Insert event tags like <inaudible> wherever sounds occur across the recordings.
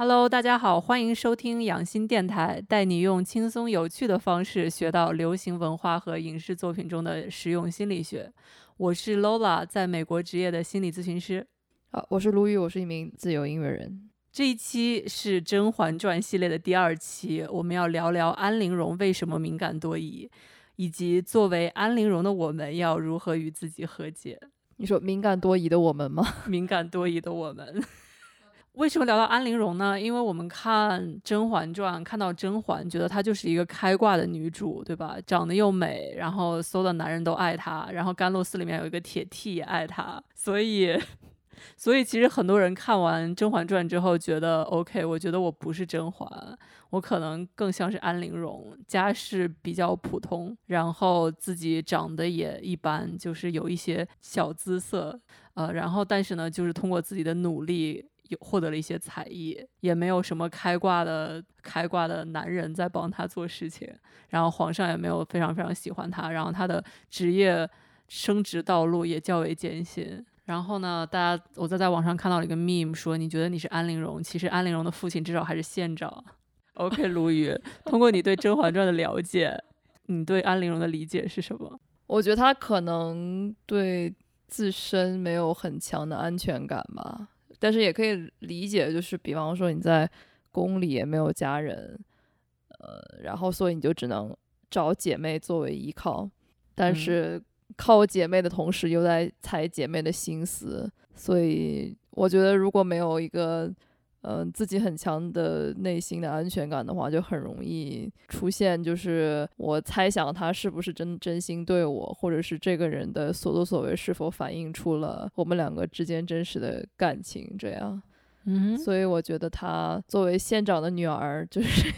Hello，大家好，欢迎收听养心电台，带你用轻松有趣的方式学到流行文化和影视作品中的实用心理学。我是 Lola，在美国职业的心理咨询师。好，我是卢宇，我是一名自由音乐人。这一期是《甄嬛传》系列的第二期，我们要聊聊安陵容为什么敏感多疑，以及作为安陵容的我们要如何与自己和解。你说敏感多疑的我们吗？<laughs> 敏感多疑的我们。为什么聊到安陵容呢？因为我们看《甄嬛传》，看到甄嬛，觉得她就是一个开挂的女主，对吧？长得又美，然后所有的男人都爱她，然后甘露寺里面有一个铁 T 也爱她，所以，<laughs> 所以其实很多人看完《甄嬛传》之后，觉得 OK，我觉得我不是甄嬛，我可能更像是安陵容，家世比较普通，然后自己长得也一般，就是有一些小姿色，呃，然后但是呢，就是通过自己的努力。有获得了一些才艺，也没有什么开挂的开挂的男人在帮他做事情，然后皇上也没有非常非常喜欢他，然后他的职业升职道路也较为艰辛。然后呢，大家我在在网上看到了一个 meme，说你觉得你是安陵容，其实安陵容的父亲至少还是县长。OK，<laughs> 卢宇，通过你对《甄嬛传》的了解，你对安陵容的理解是什么？我觉得她可能对自身没有很强的安全感吧。但是也可以理解，就是比方说你在宫里也没有家人，呃，然后所以你就只能找姐妹作为依靠，但是靠姐妹的同时又在猜姐妹的心思，所以我觉得如果没有一个。嗯，自己很强的内心的安全感的话，就很容易出现，就是我猜想他是不是真真心对我，或者是这个人的所作所为是否反映出了我们两个之间真实的感情，这样。嗯，所以我觉得她作为县长的女儿，<laughs> 就是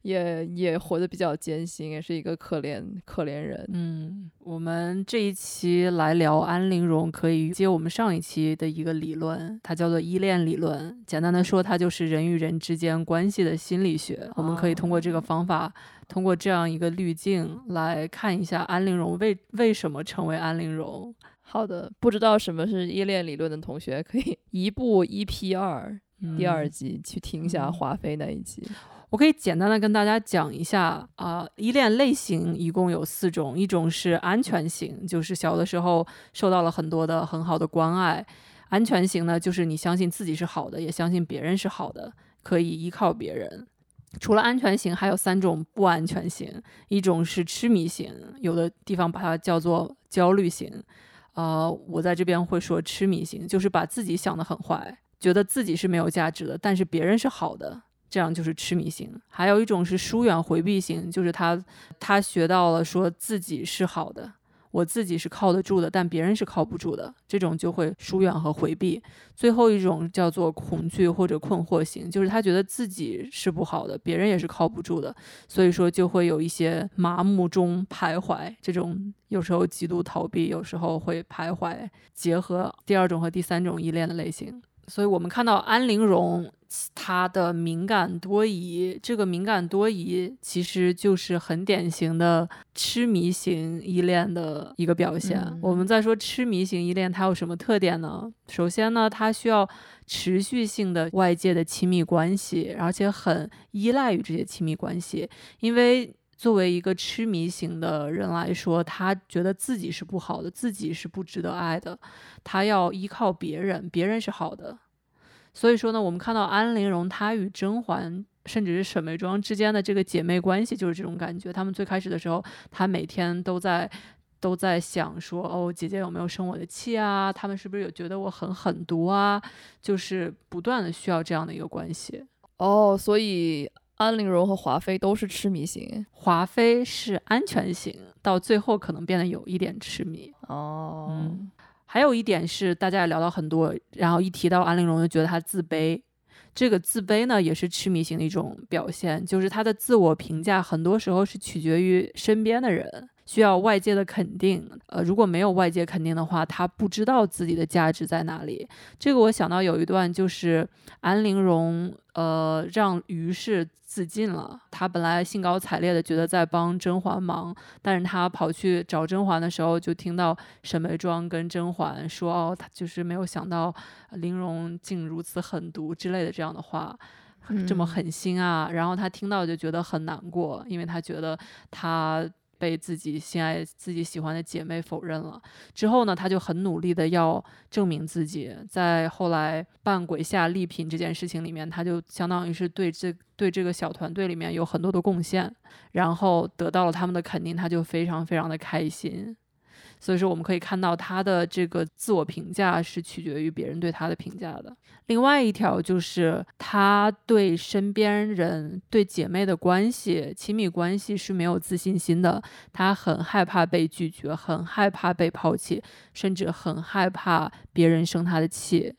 也也活得比较艰辛，也是一个可怜可怜人。嗯，我们这一期来聊安陵容，可以接我们上一期的一个理论，它叫做依恋理论。简单的说，它就是人与人之间关系的心理学。我们可以通过这个方法，通过这样一个滤镜来看一下安陵容为为什么成为安陵容。好的，不知道什么是依恋理论的同学，可以移步 EP 二第二集去听一下华妃那一集。我可以简单的跟大家讲一下啊，依恋类型一共有四种，一种是安全型，就是小的时候受到了很多的很好的关爱。安全型呢，就是你相信自己是好的，也相信别人是好的，可以依靠别人。除了安全型，还有三种不安全型，一种是痴迷型，有的地方把它叫做焦虑型。啊，我在这边会说痴迷型，就是把自己想得很坏，觉得自己是没有价值的，但是别人是好的，这样就是痴迷型。还有一种是疏远回避型，就是他他学到了说自己是好的。我自己是靠得住的，但别人是靠不住的，这种就会疏远和回避。最后一种叫做恐惧或者困惑型，就是他觉得自己是不好的，别人也是靠不住的，所以说就会有一些麻木中徘徊。这种有时候极度逃避，有时候会徘徊。结合第二种和第三种依恋的类型。所以我们看到安陵容，她的敏感多疑，这个敏感多疑其实就是很典型的痴迷型依恋的一个表现。我们再说痴迷型依恋，它有什么特点呢？首先呢，它需要持续性的外界的亲密关系，而且很依赖于这些亲密关系，因为。作为一个痴迷型的人来说，他觉得自己是不好的，自己是不值得爱的，他要依靠别人，别人是好的。所以说呢，我们看到安陵容她与甄嬛，甚至是沈眉庄之间的这个姐妹关系，就是这种感觉。她们最开始的时候，她每天都在都在想说，哦，姐姐有没有生我的气啊？她们是不是有觉得我很狠毒啊？就是不断的需要这样的一个关系。哦，所以。安陵容和华妃都是痴迷型，华妃是安全型，到最后可能变得有一点痴迷。哦，还有一点是，大家也聊到很多，然后一提到安陵容就觉得她自卑，这个自卑呢也是痴迷型的一种表现，就是她的自我评价很多时候是取决于身边的人。需要外界的肯定，呃，如果没有外界肯定的话，他不知道自己的价值在哪里。这个我想到有一段，就是安陵容，呃，让于氏自尽了。他本来兴高采烈的觉得在帮甄嬛忙，但是他跑去找甄嬛的时候，就听到沈眉庄跟甄嬛说：“哦，他就是没有想到陵容竟如此狠毒之类的这样的话。”这么嗯狠心啊？然后他听到就觉得很难过，因为他觉得他被自己心爱、自己喜欢的姐妹否认了。之后呢，他就很努力的要证明自己，在后来扮鬼下丽嫔这件事情里面，他就相当于是对这对这个小团队里面有很多的贡献，然后得到了他们的肯定，他就非常非常的开心。所以说，我们可以看到他的这个自我评价是取决于别人对他的评价的。另外一条就是他对身边人、对姐妹的关系、亲密关系是没有自信心的。他很害怕被拒绝，很害怕被抛弃，甚至很害怕别人生他的气。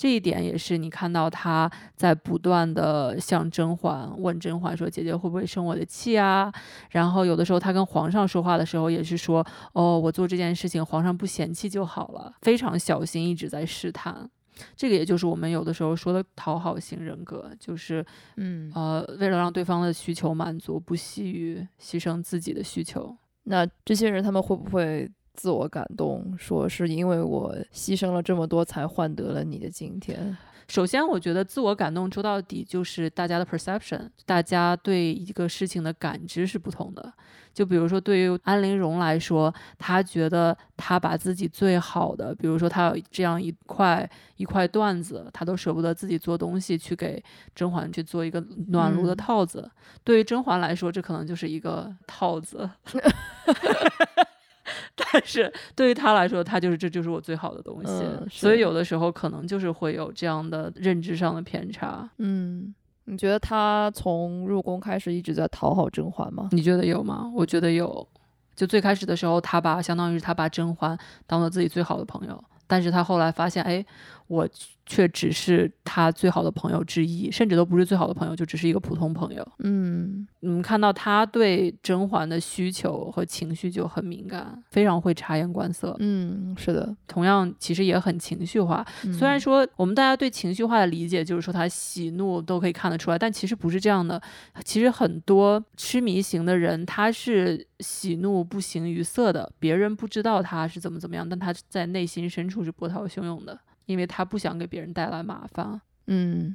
这一点也是你看到他在不断的向甄嬛问甄嬛说：“姐姐会不会生我的气啊？”然后有的时候他跟皇上说话的时候也是说：“哦，我做这件事情皇上不嫌弃就好了。”非常小心，一直在试探。这个也就是我们有的时候说的讨好型人格，就是嗯，呃，为了让对方的需求满足，不惜于牺牲自己的需求。那这些人他们会不会自我感动，说是因为我牺牲了这么多才换得了你的今天？首先，我觉得自我感动说到底就是大家的 perception，大家对一个事情的感知是不同的。就比如说，对于安陵容来说，她觉得她把自己最好的，比如说她有这样一块一块缎子，她都舍不得自己做东西去给甄嬛去做一个暖炉的嗯套子。对于甄嬛来说，这可能就是一个套子。<laughs> 但是对于他来说，他就是这就是我最好的东西，嗯所以有的时候可能就是会有这样的认知上的偏差。嗯，你觉得他从入宫开始一直在讨好甄嬛吗？你觉得有吗？我觉得有。就最开始的时候，他把相当于是他把甄嬛当做自己最好的朋友，但是他后来发现，哎，我却只是他最好的朋友之一，甚至都不是最好的朋友，就只是一个普通朋友。嗯嗯，看到他对甄嬛的需求和情绪就很敏感，非常会察言观色。嗯，是的。同样，其实也很情绪化。虽然嗯说我们大家对情绪化的理解就是说他喜怒都可以看得出来，但其实不是这样的。其实很多痴迷型的人，他是喜怒不形于色的，别人不知道他是怎么怎么样，但他在内心深处是波涛汹涌的，因为他不想给别人带来麻烦。嗯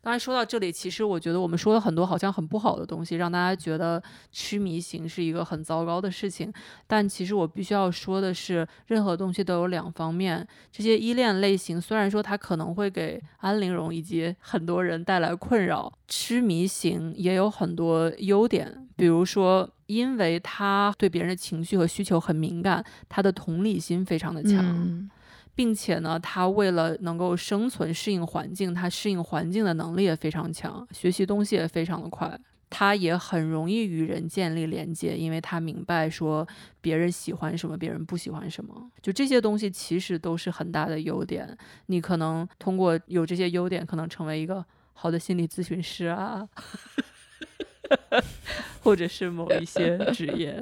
当然，说到这里，其实我觉得我们说了很多好像很不好的东西，让大家觉得痴迷型是一个很糟糕的事情。但其实我必须要说的是，任何东西都有两方面。这些依恋类型虽然说它可能会给安陵容以及很多人带来困扰，痴迷型也有很多优点，比如说。因为他对别人的情绪和需求很敏感，他的同理心非常的强。嗯并且呢，他为了能够生存、适应环境，他适应环境的能力也非常强，学习东西也非常的快。他也很容易与人建立连接，因为他明白说别人喜欢什么，别人不喜欢什么。就这些东西其实都是很大的优点。你可能通过有这些优点，可能成为一个好的心理咨询师啊，<laughs> 或者是某一些职业。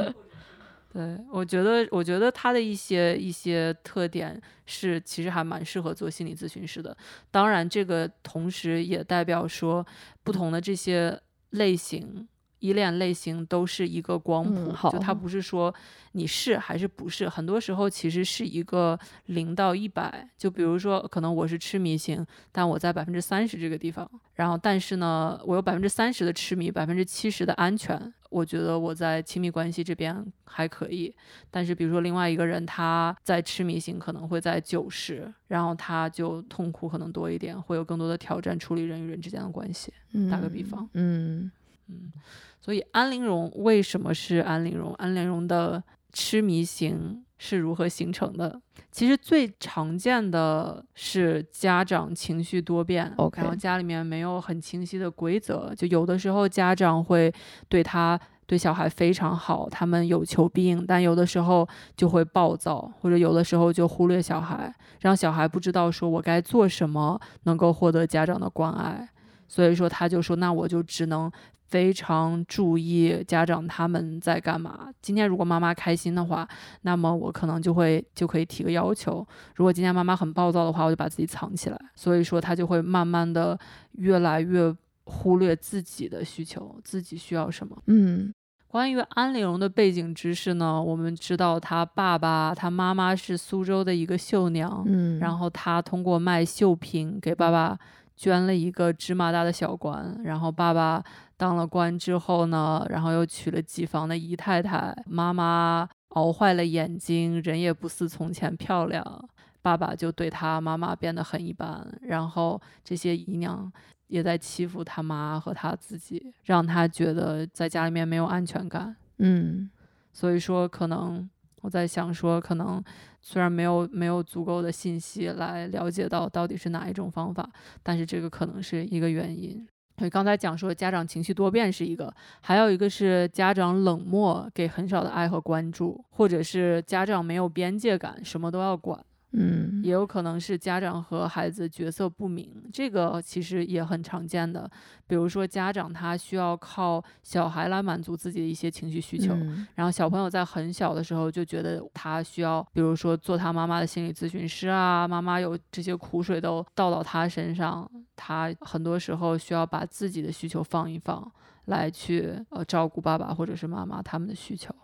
对，我觉得，我觉得他的一些一些特点是，其实还蛮适合做心理咨询师的。当然，这个同时也代表说，不同的这些类型、依恋类型都是一个光谱，就它不是说你是还是不是，很多时候其实是一个零到一百。就比如说，可能我是痴迷型，但我在百分之三十这个地方，然后但是呢，我有百分之三十的痴迷，百分之七十的安全。我觉得我在亲密关系这边还可以，但是比如说另外一个人他在痴迷型可能会在九十，然后他就痛苦可能多一点，会有更多的挑战处理人与人之间的关系。嗯，打个比方，嗯嗯，所以安陵容为什么是安陵容？安陵容的痴迷型是如何形成的？其实最常见的是家长情绪多变然后家里面没有很清晰的规则，就有的时候家长会对他。对小孩非常好，他们有求必应，但有的时候就会暴躁，或者有的时候就忽略小孩，让小孩不知道说我该做什么能够获得家长的关爱。所以说他就说，那我就只能非常注意家长他们在干嘛。今天如果妈妈开心的话，那么我可能就会就可以提个要求；如果今天妈妈很暴躁的话，我就把自己藏起来。所以说他就会慢慢的越来越忽略自己的需求，自己需要什么。嗯关于安陵容的背景知识呢，我们知道她爸爸、她妈妈是苏州的一个绣娘，嗯，然后她通过卖绣品给爸爸捐了一个芝麻大的小官，然后爸爸当了官之后呢，然后又娶了几房的姨太太，妈妈熬坏了眼睛，人也不似从前漂亮，爸爸就对他妈妈变得很一般，然后这些姨娘也在欺负他妈和他自己，让他觉得在家里面没有安全感。嗯所以说，可能我在想说，可能虽然没有没有足够的信息来了解到到底是哪一种方法，但是这个可能是一个原因。所以刚才讲说家长情绪多变是一个，还有一个是家长冷漠，给很少的爱和关注，或者是家长没有边界感，什么都要管。嗯也有可能是家长和孩子角色不明，这个其实也很常见的。比如说，家长他需要靠小孩来满足自己的一些情绪需求，嗯然后小朋友在很小的时候就觉得他需要，比如说做他妈妈的心理咨询师啊，妈妈有这些苦水都倒到他身上，他很多时候需要把自己的需求放一放，来去呃照顾爸爸或者是妈妈他们的需求。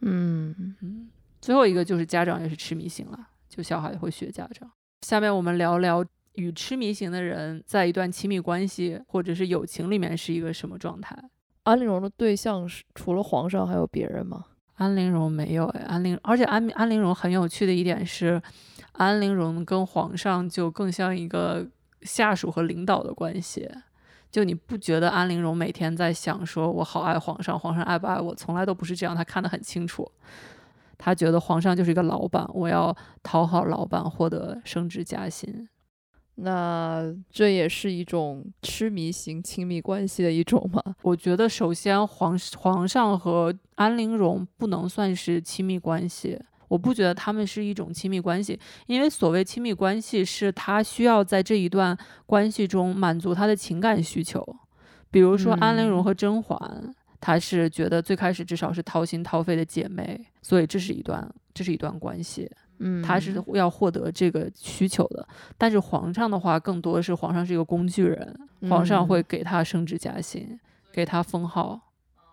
嗯嗯，最后一个就是家长也是痴迷型了，就小孩会学家长。下面我们聊聊与痴迷型的人在一段亲密关系或者是友情里面是一个什么状态。安陵容的对象是除了皇上还有别人吗？安陵容没有哎，安陵，而且安安陵容很有趣的一点是，安陵容跟皇上就更像一个下属和领导的关系。就你不觉得安陵容每天在想说我好爱皇上，皇上爱不爱我？从来都不是这样，他看得很清楚。他觉得皇上就是一个老板，我要讨好老板，获得升职加薪。那这也是一种痴迷型亲密关系的一种吗？我觉得首先皇皇上和安陵容不能算是亲密关系，我不觉得他们是一种亲密关系，因为所谓亲密关系是他需要在这一段关系中满足他的情感需求，比如说安陵容和甄嬛，她是觉得最开始至少是掏心掏肺的姐妹，所以这是一段这是一段关系。嗯，他是要获得这个需求的，但是皇上的话，更多是皇上是一个工具人，皇上会嗯给他升职加薪，给他封号，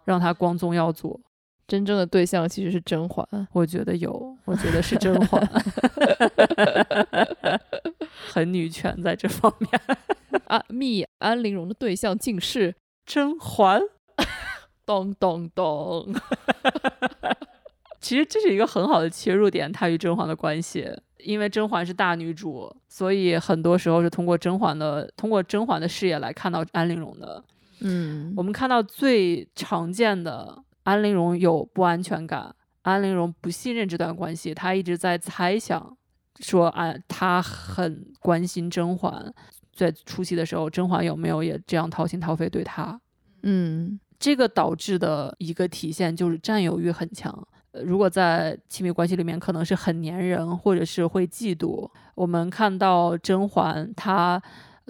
让他光宗耀祖。真正的对象其实是甄嬛。我觉得有，我觉得是甄嬛，<laughs> 很女权在这方面。<laughs> 啊，密安陵容的对象竟是甄嬛，咚咚咚。<laughs> 其实这是一个很好的切入点，她与甄嬛的关系。因为甄嬛是大女主，所以很多时候是通过甄嬛的通过甄嬛的视野来看到安陵容的。嗯我们看到最常见的安陵容有不安全感，安陵容不信任这段关系，她一直在猜想，说啊，她很关心甄嬛，在初期的时候，甄嬛有没有也这样掏心掏肺对她？嗯这个导致的一个体现就是占有欲很强。呃如果在亲密关系里面，可能是很粘人，或者是会嫉妒。我们看到甄嬛，她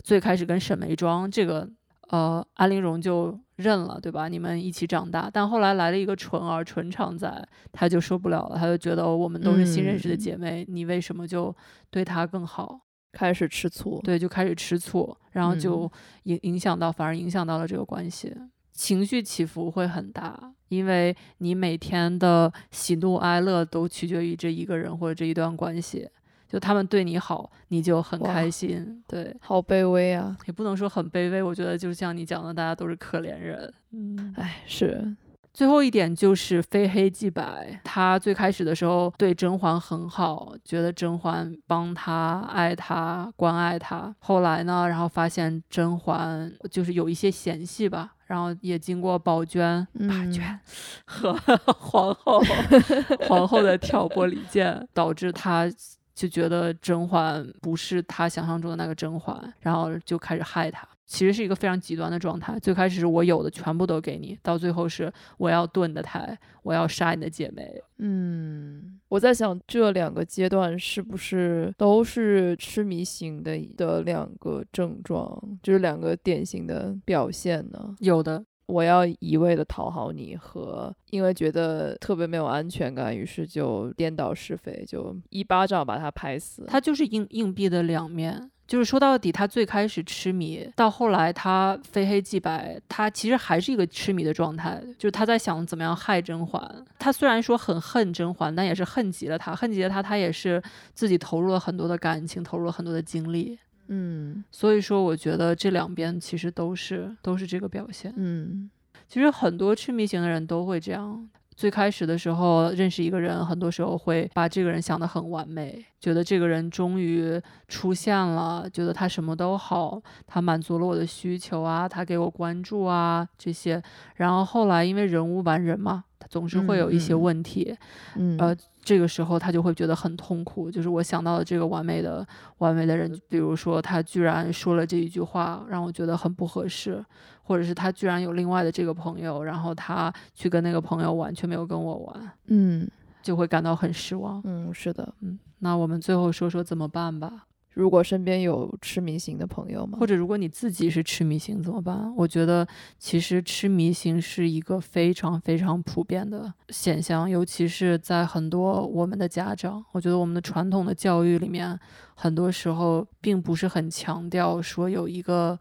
最开始跟沈眉庄这个，呃，安陵容就认了，对吧？你们一起长大，但后来来了一个纯儿，纯常在，她就受不了了，她就觉得我们都是新认识的嗯姐妹，你为什么就对她更好？开始吃醋。对，就开始吃醋，然后就嗯影影响到，反而影响到了这个关系，情绪起伏会很大，因为你每天的喜怒哀乐都取决于这一个人或者这一段关系。就他们对你好，你就很开心，对，好卑微啊！也不能说很卑微。我觉得就像你讲的，大家都是可怜人。嗯，哎，是，最后一点就是非黑即白。他最开始的时候对甄嬛很好，觉得甄嬛帮他、爱他、关爱他。后来呢，然后发现甄嬛就是有一些嫌隙吧，然后也经过宝娟、嗯八娟 <laughs> 和皇后 <laughs> 皇后的挑拨离间，导致他。就觉得甄嬛不是他想象中的那个甄嬛，然后就开始害他。其实是一个非常极端的状态。最开始是我有的全部都给你，到最后是我要炖你的台，我要杀你的姐妹。嗯，我在想这两个阶段是不是都是痴迷型的的两个症状，就是两个典型的表现呢？有的，我要一味的讨好你，和因为觉得特别没有安全感，于是就颠倒是非，就一巴掌把他拍死。它就是硬硬币的两面。就是说到底，他最开始痴迷，到后来他非黑即白，他其实还是一个痴迷的状态。就是他在想怎么样害甄嬛。他虽然说很恨甄嬛，但也是恨极了她，恨极了她，他也是自己投入了很多的感情，投入了很多的精力。嗯所以说，我觉得这两边其实都是都是这个表现。嗯其实很多痴迷型的人都会这样。最开始的时候认识一个人，很多时候会把这个人想得很完美，觉得这个人终于出现了，觉得他什么都好，他满足了我的需求啊，他给我关注啊这些。然后后来因为人无完人嘛，他总是会有一些问题，嗯呃，这个时候他就会觉得很痛苦，就是我想到了这个完美的完美的人，比如说他居然说了这一句话，让我觉得很不合适，或者是他居然有另外的这个朋友，然后他去跟那个朋友玩，却没有跟我玩，嗯就会感到很失望。嗯，是的。嗯，那我们最后说说怎么办吧，如果身边有痴迷型的朋友吗？或者如果你自己是痴迷型怎么办？我觉得其实痴迷型是一个非常非常普遍的现象，尤其是在很多我们的家长，我觉得我们的传统的教育里面，很多时候并不是很强调说有一个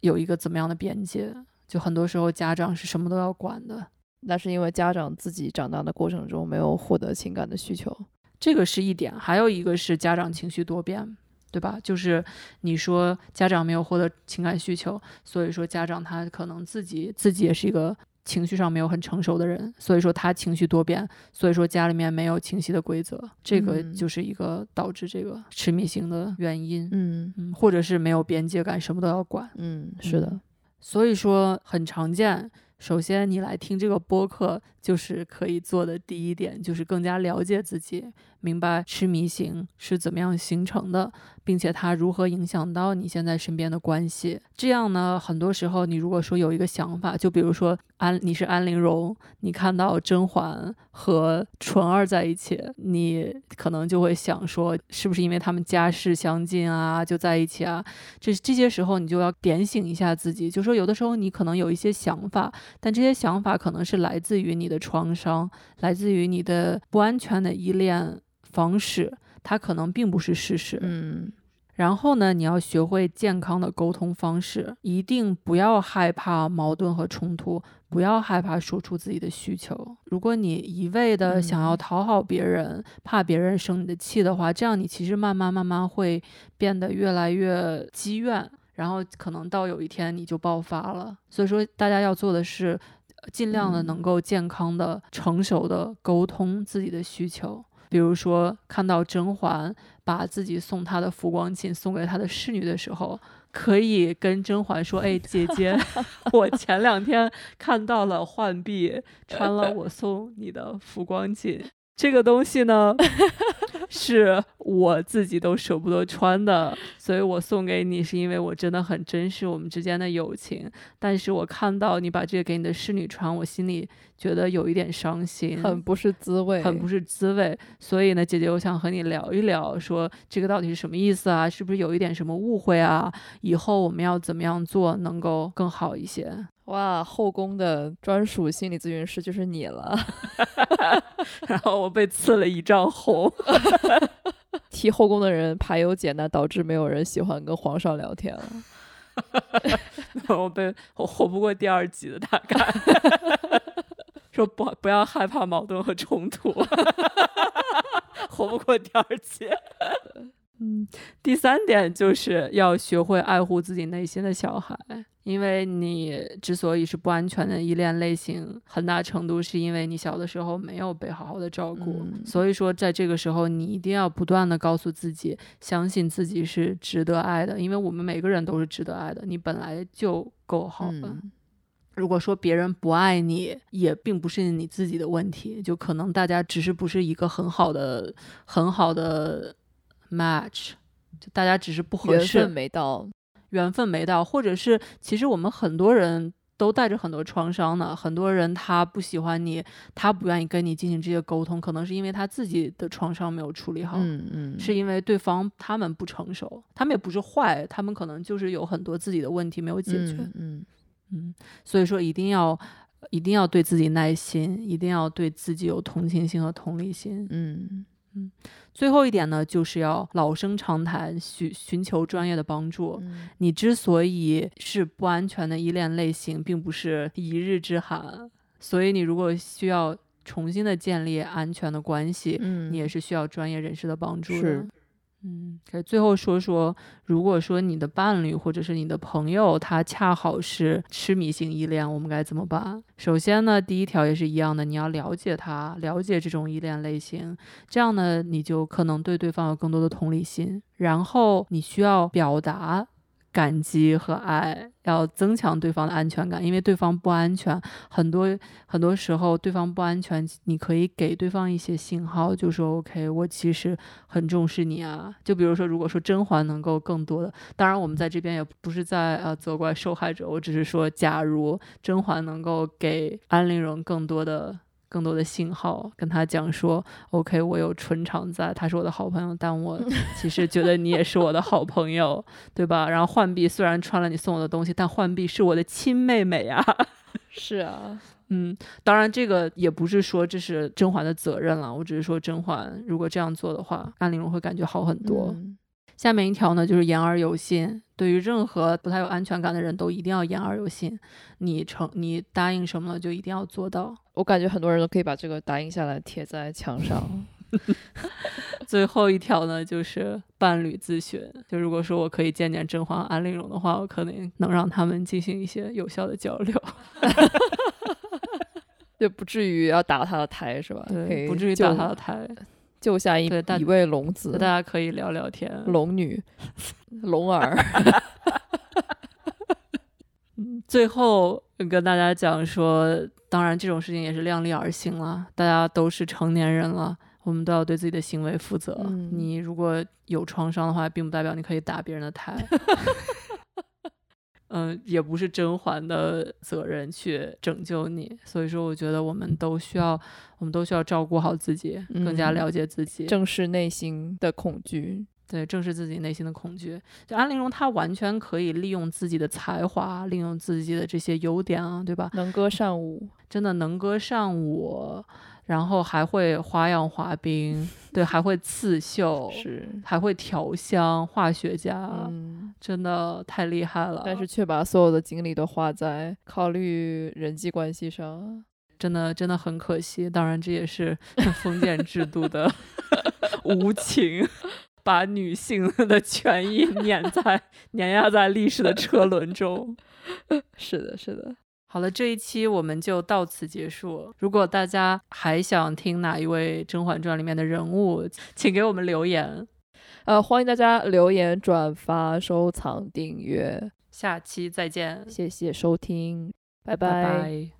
有一个怎么样的边界，就很多时候家长是什么都要管的。那是因为家长自己长大的过程中没有获得情感的需求。这个是一点，还有一个是家长情绪多变，对吧？就是你说家长没有获得情感需求，所以说家长他可能自己自己也是一个情绪上没有很成熟的人，所以说他情绪多变，所以说家里面没有清晰的规则，这个嗯就是一个导致这个痴迷型的原因。嗯嗯，或者是没有边界感，什么都要管。嗯，是的。嗯所以说很常见。首先，你来听这个播客，就是可以做的第一点，就是更加了解自己，明白痴迷型是怎么样形成的，并且它如何影响到你现在身边的关系。这样呢，很多时候你如果说有一个想法，就比如说安，你是安陵容，你看到甄嬛和纯儿在一起，你可能就会想说，是不是因为他们家世相近啊，就在一起啊？这这些时候你就要点醒一下自己，就说有的时候你可能有一些想法，但这些想法可能是来自于你的创伤，来自于你的不安全的依恋方式，它可能并不是事实。嗯然后呢，你要学会健康的沟通方式，一定不要害怕矛盾和冲突，不要害怕说出自己的需求。如果你一味的想要嗯讨好别人，怕别人生你的气的话，这样你其实慢慢慢慢会变得越来越积怨，然后可能到有一天你就爆发了。所以说，大家要做的是，呃尽量的嗯能够健康的、成熟的沟通自己的需求。比如说，看到甄嬛把自己送她的浮光镜送给她的侍女的时候，可以跟甄嬛说：“哎，姐姐，<laughs> 我前两天看到了浣碧穿了我送你的浮光镜，这个东西呢，<laughs> 是我自己都舍不得穿的，所以我送给你，是因为我真的很珍视我们之间的友情。但是我看到你把这个给你的侍女穿，我心里觉得有一点伤心，很不是滋味，很不是滋味。所以呢，姐姐，我想和你聊一聊，说这个到底是什么意思啊？是不是有一点什么误会啊？以后我们要怎么样做能够更好一些？哇！后宫的专属心理咨询师就是你了，<laughs> 然后我被刺了一丈红。<laughs> 替后宫的人排忧解难，导致没有人喜欢跟皇上聊天了。<laughs> 我被我活不过第二集的大概。说不不要害怕矛盾和冲突，活不过第二集。嗯，第三点就是要学会爱护自己内心的小孩，因为你之所以是不安全的依恋类型，很大程度是因为你小的时候没有被好好的照顾，嗯。所以说在这个时候，你一定要不断的告诉自己，相信自己是值得爱的，因为我们每个人都是值得爱的，你本来就够好了。嗯。如果说别人不爱你，也并不是你自己的问题，就可能大家只是不是一个很好的、很好的 match，就大家只是不合适，没到，缘分没到，或者是其实我们很多人都带着很多创伤呢。很多人他不喜欢你，他不愿意跟你进行这些沟通，可能是因为他自己的创伤没有处理好。嗯嗯，是因为对方他们不成熟，他们也不是坏，他们可能就是有很多自己的问题没有解决。嗯嗯嗯，所以说一定要一定要对自己耐心，一定要对自己有同情心和同理心。嗯最后一点呢，就是要老生常谈，寻寻求专业的帮助。嗯你之所以是不安全的依恋类型，并不是一日之寒，所以你如果需要重新的建立安全的关系，嗯，你也是需要专业人士的帮助的。嗯，可以最后说说，如果说你的伴侣或者是你的朋友，他恰好是痴迷性依恋，我们该怎么办？首先呢，第一条也是一样的，你要了解他，了解这种依恋类型，这样呢，你就可能对对方有更多的同理心。然后你需要表达。感激和爱，要增强对方的安全感，因为对方不安全，很多很多时候对方不安全，你可以给对方一些信号，就说 OK，我其实很重视你啊。就比如说，如果说甄嬛能够更多的，当然我们在这边也不是在呃责怪受害者，我只是说，假如甄嬛能够给安陵容更多的。更多的信号跟他讲说，OK，我有纯常在，他是我的好朋友，但我 <laughs> 其实觉得你也是我的好朋友，对吧？然后浣碧虽然穿了你送我的东西，但浣碧是我的亲妹妹呀。<laughs> 是啊，嗯，当然这个也不是说这是甄嬛的责任了，我只是说甄嬛如果这样做的话，安陵容会感觉好很多。下面一条呢，就是言而有信。对于任何不太有安全感的人都一定要言而有信。你承，你答应什么了，就一定要做到。我感觉很多人都可以把这个答应下来贴在墙上。<laughs> 最后一条呢，就是伴侣咨询。就如果说我可以见见甄嬛、安陵容的话，我可能能让他们进行一些有效的交流。<laughs> 就不至于要打他的胎，是吧？<laughs> 对，不至于打他的胎。救下一一位龙子，大家可以聊聊天。龙女，<laughs> 龙儿。<laughs> <laughs> 最后跟大家讲说，当然这种事情也是量力而行了。大家都是成年人了，我们都要对自己的行为负责。你如果有创伤的话，并不代表你可以打别人的胎。嗯，也不是甄嬛的责任去拯救你，所以说我觉得我们都需要，我们都需要照顾好自己，更加了解自己，正视内心的恐惧。对，正视自己内心的恐惧。就安陵容，她完全可以利用自己的才华，利用自己的这些优点啊，对吧？能歌善舞，真的能歌善舞。然后还会花样滑冰，<laughs> 对，还会刺绣，是，还会调香，化学家，真的太厉害了。但是却把所有的精力都花在考虑人际关系上，真的真的很可惜。当然，这也是封建制度的 <laughs> 无情，把女性的权益碾在碾压在历史的车轮中。<laughs> 是的，是的。好了，这一期我们就到此结束。如果大家还想听哪一位《甄嬛传》里面的人物，请给我们留言。呃，欢迎大家留言、转发、收藏、订阅。下期再见，谢谢收听，拜拜。